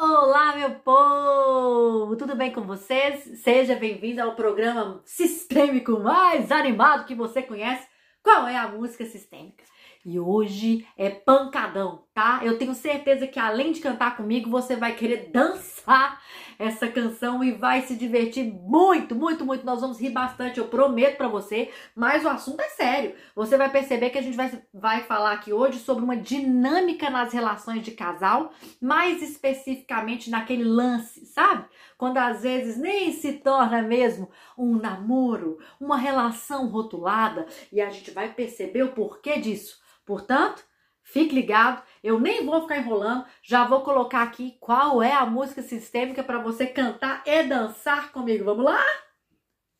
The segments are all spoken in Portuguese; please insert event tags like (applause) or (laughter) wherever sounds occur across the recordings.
Olá, meu povo! Tudo bem com vocês? Seja bem-vindo ao programa sistêmico mais animado que você conhece. Qual é a música sistêmica? E hoje é pancadão, tá? Eu tenho certeza que além de cantar comigo, você vai querer dançar essa canção e vai se divertir muito, muito, muito. Nós vamos rir bastante, eu prometo para você, mas o assunto é sério. Você vai perceber que a gente vai, vai falar aqui hoje sobre uma dinâmica nas relações de casal, mais especificamente naquele lance, sabe? Quando às vezes nem se torna mesmo um namoro, uma relação rotulada, e a gente vai perceber o porquê disso. Portanto, Fique ligado, eu nem vou ficar enrolando, já vou colocar aqui qual é a música sistêmica para você cantar e dançar comigo. Vamos lá?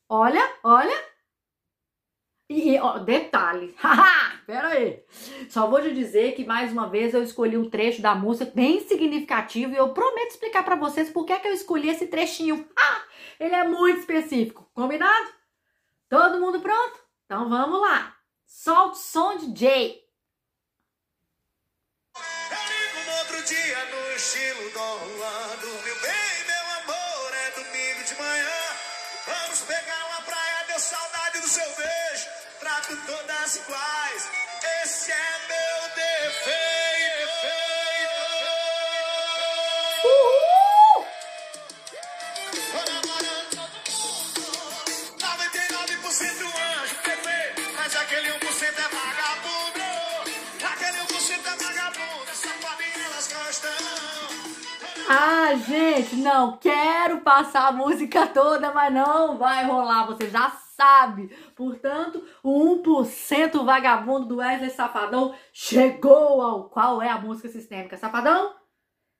Olha, olha. E, ó, detalhe, (laughs) pera aí. Só vou te dizer que mais uma vez eu escolhi um trecho da música bem significativo e eu prometo explicar para vocês por que, é que eu escolhi esse trechinho. Ele é muito específico, combinado? Todo mundo pronto? Então vamos lá. Solta o som de Jay. Dia no estilo Dom Juan. Dormiu bem, meu amor, é domingo de manhã. Vamos pegar uma praia, deu saudade do seu beijo. Trato todas iguais, esse é Ah, gente, não quero passar a música toda, mas não vai rolar, você já sabe. Portanto, o 1% vagabundo do Wesley Safadão chegou ao qual é a música sistêmica. Safadão,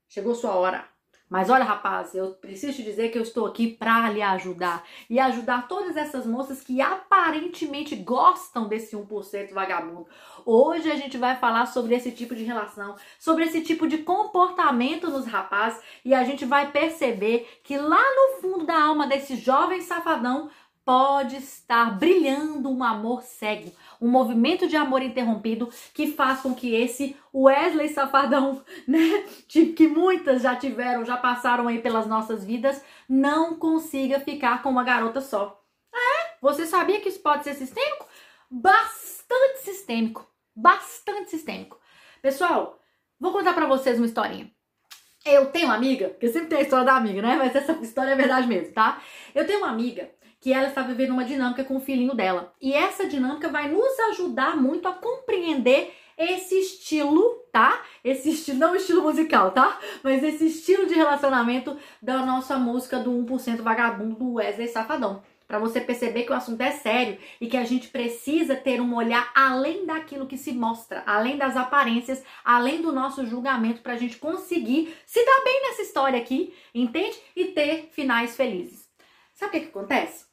chegou sua hora. Mas olha, rapaz, eu preciso te dizer que eu estou aqui para lhe ajudar e ajudar todas essas moças que aparentemente gostam desse 1% vagabundo. Hoje a gente vai falar sobre esse tipo de relação, sobre esse tipo de comportamento nos rapazes e a gente vai perceber que lá no fundo da alma desse jovem safadão pode estar brilhando um amor cego, um movimento de amor interrompido que faz com que esse Wesley Safadão, (laughs) né, que muitas já tiveram, já passaram aí pelas nossas vidas, não consiga ficar com uma garota só. É? Você sabia que isso pode ser sistêmico? Bastante sistêmico, bastante sistêmico. Pessoal, vou contar para vocês uma historinha. Eu tenho uma amiga, que sempre tem a história da amiga, né? Mas essa história é verdade mesmo, tá? Eu tenho uma amiga que ela está vivendo uma dinâmica com o filhinho dela. E essa dinâmica vai nos ajudar muito a compreender esse estilo, tá? Esse estilo, não estilo musical, tá? Mas esse estilo de relacionamento da nossa música do 1% vagabundo do Wesley Safadão. Para você perceber que o assunto é sério e que a gente precisa ter um olhar além daquilo que se mostra, além das aparências, além do nosso julgamento, para a gente conseguir se dar bem nessa história aqui, entende? E ter finais felizes. Sabe o que, que acontece?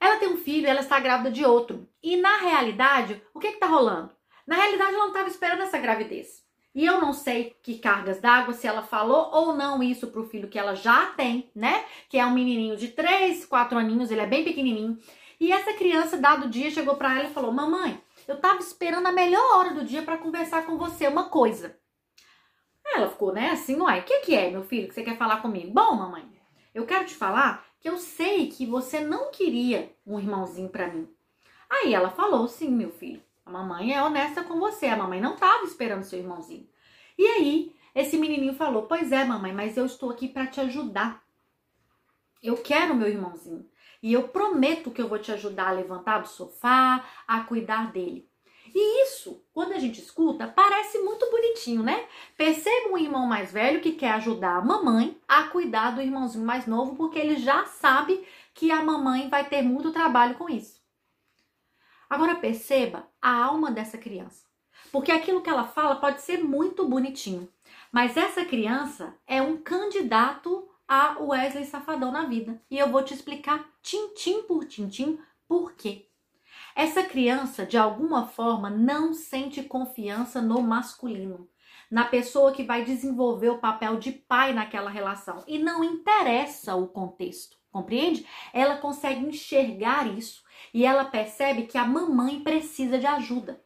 Ela tem um filho ela está grávida de outro. E na realidade, o que está rolando? Na realidade, ela não estava esperando essa gravidez. E eu não sei que cargas d'água, se ela falou ou não isso pro filho que ela já tem, né? Que é um menininho de 3, 4 aninhos, ele é bem pequenininho. E essa criança, dado dia, chegou para ela e falou: Mamãe, eu tava esperando a melhor hora do dia para conversar com você uma coisa. Ela ficou, né, assim, uai, o que, que é, meu filho, que você quer falar comigo? Bom, mamãe, eu quero te falar que eu sei que você não queria um irmãozinho para mim. Aí ela falou: sim, meu filho, a mamãe é honesta com você, a mamãe não estava esperando seu irmãozinho. E aí, esse menininho falou: Pois é, mamãe, mas eu estou aqui para te ajudar. Eu quero meu irmãozinho. E eu prometo que eu vou te ajudar a levantar do sofá, a cuidar dele. E isso, quando a gente escuta, parece muito bonitinho, né? Perceba um irmão mais velho que quer ajudar a mamãe a cuidar do irmãozinho mais novo, porque ele já sabe que a mamãe vai ter muito trabalho com isso. Agora perceba a alma dessa criança. Porque aquilo que ela fala pode ser muito bonitinho, mas essa criança é um candidato a Wesley Safadão na vida. E eu vou te explicar tintim por tintim por quê. Essa criança, de alguma forma, não sente confiança no masculino, na pessoa que vai desenvolver o papel de pai naquela relação. E não interessa o contexto, compreende? Ela consegue enxergar isso e ela percebe que a mamãe precisa de ajuda.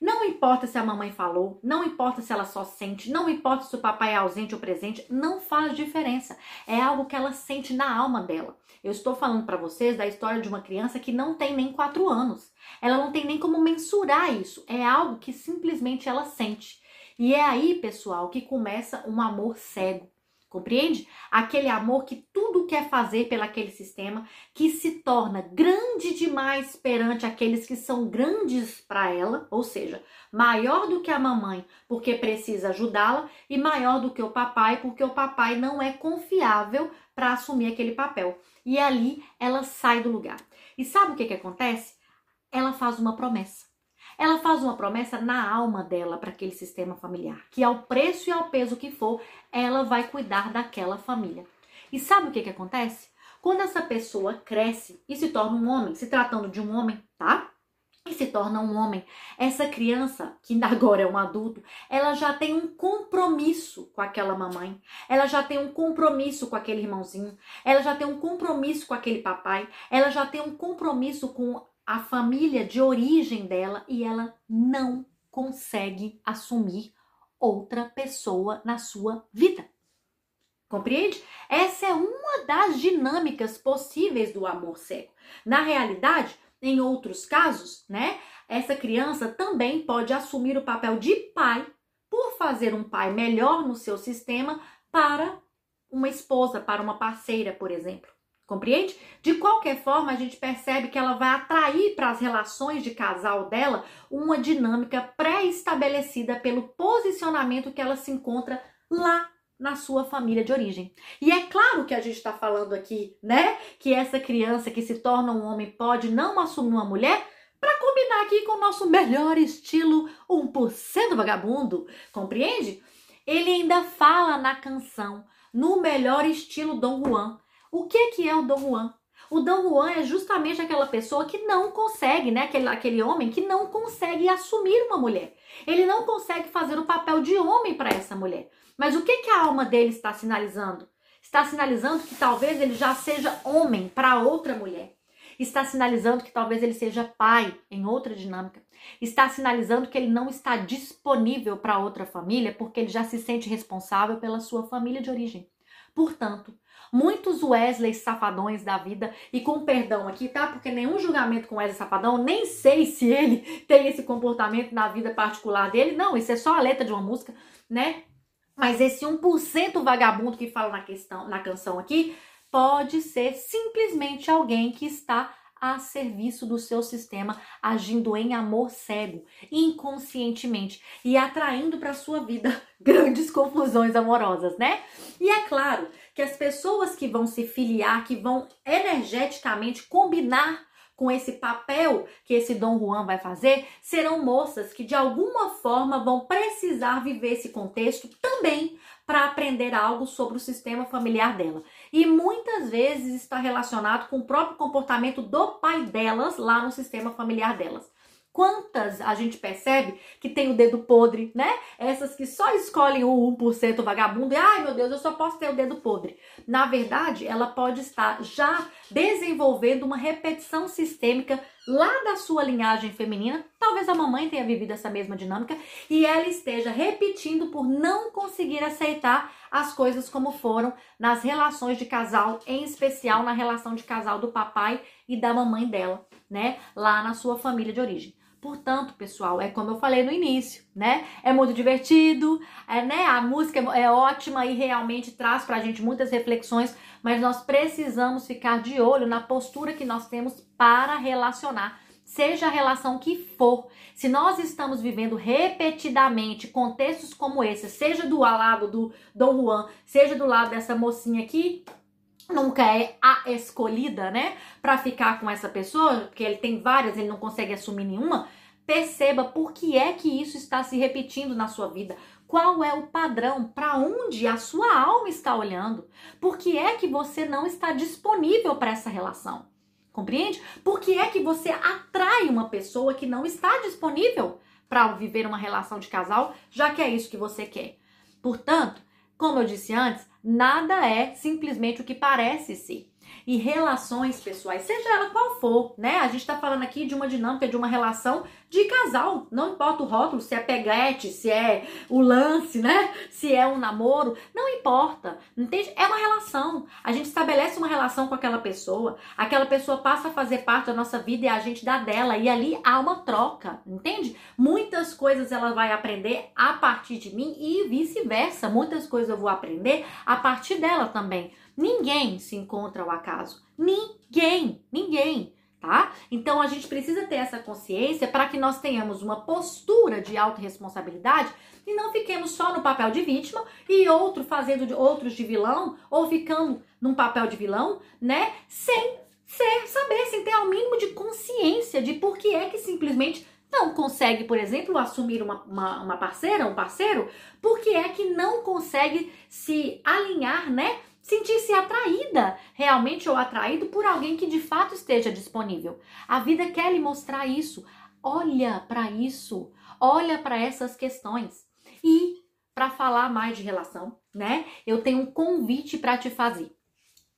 Não importa se a mamãe falou, não importa se ela só sente, não importa se o papai é ausente ou presente, não faz diferença. É algo que ela sente na alma dela. Eu estou falando para vocês da história de uma criança que não tem nem quatro anos. Ela não tem nem como mensurar isso. É algo que simplesmente ela sente. E é aí, pessoal, que começa um amor cego. Compreende? Aquele amor que tudo quer fazer pelaquele sistema, que se torna grande demais perante aqueles que são grandes para ela, ou seja, maior do que a mamãe, porque precisa ajudá-la, e maior do que o papai, porque o papai não é confiável para assumir aquele papel. E ali ela sai do lugar. E sabe o que, que acontece? Ela faz uma promessa ela faz uma promessa na alma dela para aquele sistema familiar, que ao preço e ao peso que for, ela vai cuidar daquela família. E sabe o que, que acontece? Quando essa pessoa cresce e se torna um homem, se tratando de um homem, tá? E se torna um homem, essa criança, que agora é um adulto, ela já tem um compromisso com aquela mamãe, ela já tem um compromisso com aquele irmãozinho, ela já tem um compromisso com aquele papai, ela já tem um compromisso com a família de origem dela e ela não consegue assumir outra pessoa na sua vida. Compreende? Essa é uma das dinâmicas possíveis do amor cego. Na realidade, em outros casos, né, essa criança também pode assumir o papel de pai por fazer um pai melhor no seu sistema para uma esposa, para uma parceira, por exemplo. Compreende? De qualquer forma, a gente percebe que ela vai atrair para as relações de casal dela uma dinâmica pré-estabelecida pelo posicionamento que ela se encontra lá na sua família de origem. E é claro que a gente está falando aqui, né, que essa criança que se torna um homem pode não assumir uma mulher para combinar aqui com o nosso melhor estilo 1% vagabundo, compreende? Ele ainda fala na canção no melhor estilo Dom Juan o que, que é o Dom Juan? O Dom Juan é justamente aquela pessoa que não consegue, né? Aquele, aquele homem que não consegue assumir uma mulher. Ele não consegue fazer o papel de homem para essa mulher. Mas o que, que a alma dele está sinalizando? Está sinalizando que talvez ele já seja homem para outra mulher. Está sinalizando que talvez ele seja pai em outra dinâmica. Está sinalizando que ele não está disponível para outra família porque ele já se sente responsável pela sua família de origem. Portanto, muitos Wesley safadões da vida, e com perdão aqui, tá? Porque nenhum julgamento com Wesley safadão, nem sei se ele tem esse comportamento na vida particular dele. Não, isso é só a letra de uma música, né? Mas esse 1% vagabundo que fala na questão, na canção aqui, pode ser simplesmente alguém que está a serviço do seu sistema, agindo em amor cego, inconscientemente e atraindo para sua vida (laughs) grandes confusões amorosas, né? E é claro que as pessoas que vão se filiar, que vão energeticamente combinar com esse papel que esse Dom Juan vai fazer, serão moças que de alguma forma vão precisar viver esse contexto também para aprender algo sobre o sistema familiar dela. E muitas vezes está relacionado com o próprio comportamento do pai delas lá no sistema familiar delas. Quantas a gente percebe que tem o dedo podre, né? Essas que só escolhem o 1% vagabundo e, ai meu Deus, eu só posso ter o dedo podre. Na verdade, ela pode estar já desenvolvendo uma repetição sistêmica lá da sua linhagem feminina. Talvez a mamãe tenha vivido essa mesma dinâmica e ela esteja repetindo por não conseguir aceitar as coisas como foram nas relações de casal, em especial na relação de casal do papai e da mamãe dela, né? Lá na sua família de origem. Portanto, pessoal, é como eu falei no início, né? É muito divertido, é, né? A música é ótima e realmente traz pra gente muitas reflexões, mas nós precisamos ficar de olho na postura que nós temos para relacionar, seja a relação que for. Se nós estamos vivendo repetidamente contextos como esse, seja do lado do Dom Juan, seja do lado dessa mocinha aqui, nunca é a escolhida, né, para ficar com essa pessoa, porque ele tem várias, ele não consegue assumir nenhuma. Perceba por que é que isso está se repetindo na sua vida. Qual é o padrão? Para onde a sua alma está olhando? Por que é que você não está disponível para essa relação? Compreende? Por que é que você atrai uma pessoa que não está disponível para viver uma relação de casal, já que é isso que você quer? Portanto, como eu disse antes, nada é simplesmente o que parece ser. E relações pessoais, seja ela qual for, né? A gente está falando aqui de uma dinâmica, de uma relação de casal. Não importa o rótulo, se é peguete, se é o lance, né? Se é um namoro, não importa. Entende? É uma relação. A gente estabelece uma relação com aquela pessoa, aquela pessoa passa a fazer parte da nossa vida e a gente dá dela. E ali há uma troca, entende? Muitas coisas ela vai aprender a partir de mim e vice-versa. Muitas coisas eu vou aprender a partir dela também. Ninguém se encontra ao acaso. Ninguém, ninguém, tá? Então a gente precisa ter essa consciência para que nós tenhamos uma postura de autorresponsabilidade e não fiquemos só no papel de vítima e outro fazendo de outros de vilão ou ficando num papel de vilão, né? Sem ser, saber, sem ter o mínimo de consciência de por que é que simplesmente não consegue, por exemplo, assumir uma, uma, uma parceira, um parceiro, porque é que não consegue se alinhar, né? Sentir-se atraída realmente ou atraído por alguém que de fato esteja disponível. A vida quer lhe mostrar isso. Olha para isso, olha para essas questões. E para falar mais de relação, né? Eu tenho um convite para te fazer.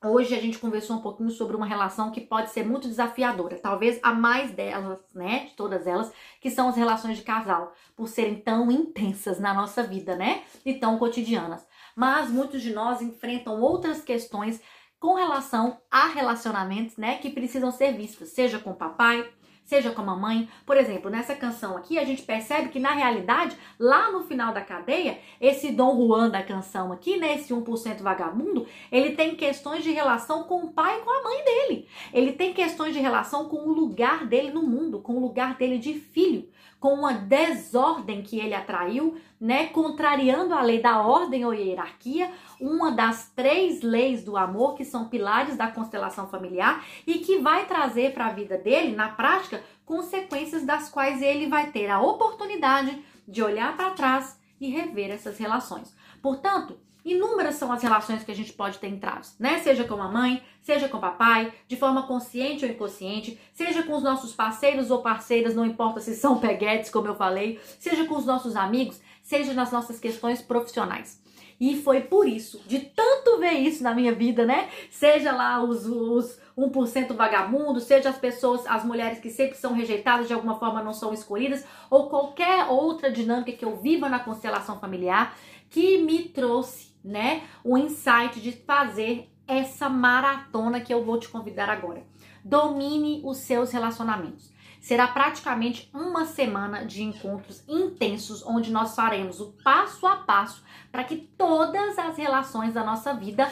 Hoje a gente conversou um pouquinho sobre uma relação que pode ser muito desafiadora, talvez a mais delas, né, de todas elas, que são as relações de casal, por serem tão intensas na nossa vida, né, e tão cotidianas mas muitos de nós enfrentam outras questões com relação a relacionamentos, né, que precisam ser vistas, seja com o papai, seja com a mamãe. Por exemplo, nessa canção aqui, a gente percebe que na realidade, lá no final da cadeia, esse Dom Juan da canção aqui, né, esse 1% vagabundo, ele tem questões de relação com o pai e com a mãe dele. Ele tem questões de relação com o lugar dele no mundo, com o lugar dele de filho com uma desordem que ele atraiu, né, contrariando a lei da ordem ou hierarquia, uma das três leis do amor que são pilares da constelação familiar e que vai trazer para a vida dele, na prática, consequências das quais ele vai ter a oportunidade de olhar para trás e rever essas relações. Portanto, Inúmeras são as relações que a gente pode ter entraves, né? Seja com a mãe, seja com o papai, de forma consciente ou inconsciente, seja com os nossos parceiros ou parceiras, não importa se são (laughs) peguetes, como eu falei, seja com os nossos amigos, seja nas nossas questões profissionais. E foi por isso, de tanto ver isso na minha vida, né? Seja lá os, os 1% vagabundo, seja as pessoas, as mulheres que sempre são rejeitadas, de alguma forma não são escolhidas, ou qualquer outra dinâmica que eu viva na constelação familiar, que me trouxe né, o insight de fazer essa maratona que eu vou te convidar agora. Domine os seus relacionamentos. Será praticamente uma semana de encontros intensos onde nós faremos o passo a passo para que todas as relações da nossa vida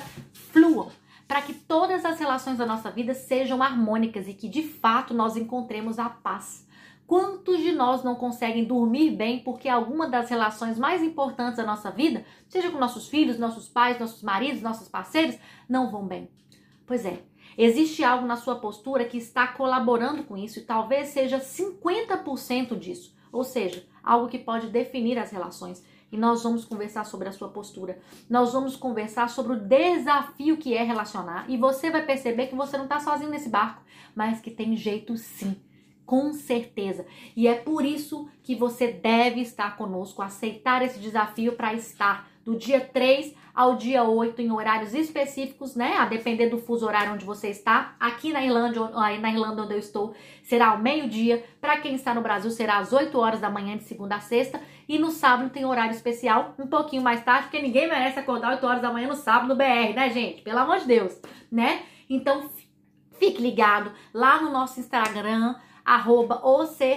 fluam, para que todas as relações da nossa vida sejam harmônicas e que de fato nós encontremos a paz Quantos de nós não conseguem dormir bem porque alguma das relações mais importantes da nossa vida, seja com nossos filhos, nossos pais, nossos maridos, nossos parceiros, não vão bem? Pois é, existe algo na sua postura que está colaborando com isso e talvez seja 50% disso, ou seja, algo que pode definir as relações. E nós vamos conversar sobre a sua postura. Nós vamos conversar sobre o desafio que é relacionar. E você vai perceber que você não está sozinho nesse barco, mas que tem jeito sim com certeza. E é por isso que você deve estar conosco, aceitar esse desafio para estar do dia 3 ao dia 8 em horários específicos, né? A depender do fuso horário onde você está. Aqui na Irlanda, na Irlanda onde eu estou, será ao meio-dia. Para quem está no Brasil, será às 8 horas da manhã de segunda a sexta. E no sábado tem horário especial, um pouquinho mais tarde, porque ninguém merece acordar 8 horas da manhã no sábado no BR, né, gente? Pelo amor de Deus, né? Então, fique ligado lá no nosso Instagram, arroba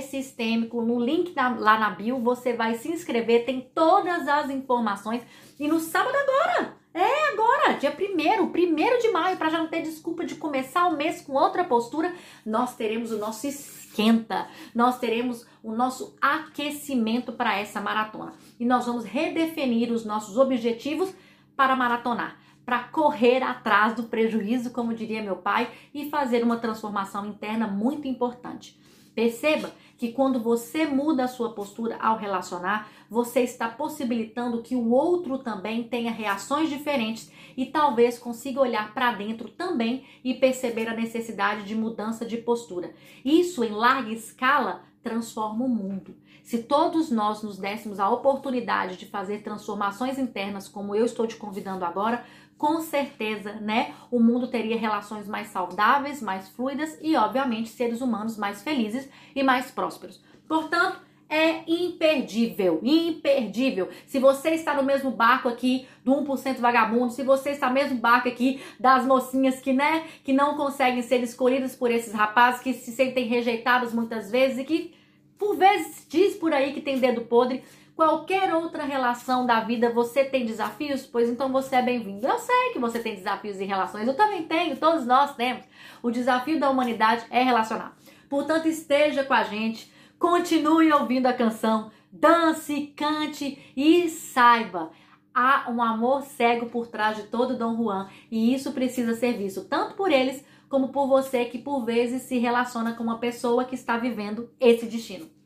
sistêmico, no link na, lá na bio, você vai se inscrever, tem todas as informações. E no sábado agora, é agora, dia 1 primeiro de maio, para já não ter desculpa de começar o mês com outra postura, nós teremos o nosso esquenta, nós teremos o nosso aquecimento para essa maratona. E nós vamos redefinir os nossos objetivos para maratonar para correr atrás do prejuízo, como diria meu pai, e fazer uma transformação interna muito importante. Perceba que quando você muda a sua postura ao relacionar, você está possibilitando que o outro também tenha reações diferentes e talvez consiga olhar para dentro também e perceber a necessidade de mudança de postura. Isso em larga escala transforma o mundo. Se todos nós nos dessemos a oportunidade de fazer transformações internas, como eu estou te convidando agora, com certeza, né, o mundo teria relações mais saudáveis, mais fluidas e, obviamente, seres humanos mais felizes e mais prósperos. Portanto, é imperdível, imperdível. Se você está no mesmo barco aqui do 1% vagabundo, se você está no mesmo barco aqui das mocinhas que, né, que não conseguem ser escolhidas por esses rapazes, que se sentem rejeitadas muitas vezes e que por vezes diz por aí que tem dedo podre, qualquer outra relação da vida você tem desafios? Pois então você é bem-vindo. Eu sei que você tem desafios em relações, eu também tenho, todos nós temos. O desafio da humanidade é relacionar. Portanto, esteja com a gente Continue ouvindo a canção, dance, cante e saiba. Há um amor cego por trás de todo Dom Juan e isso precisa ser visto tanto por eles como por você que por vezes se relaciona com uma pessoa que está vivendo esse destino.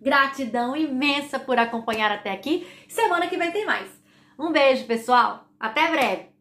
Gratidão imensa por acompanhar até aqui. Semana que vem tem mais. Um beijo, pessoal. Até breve.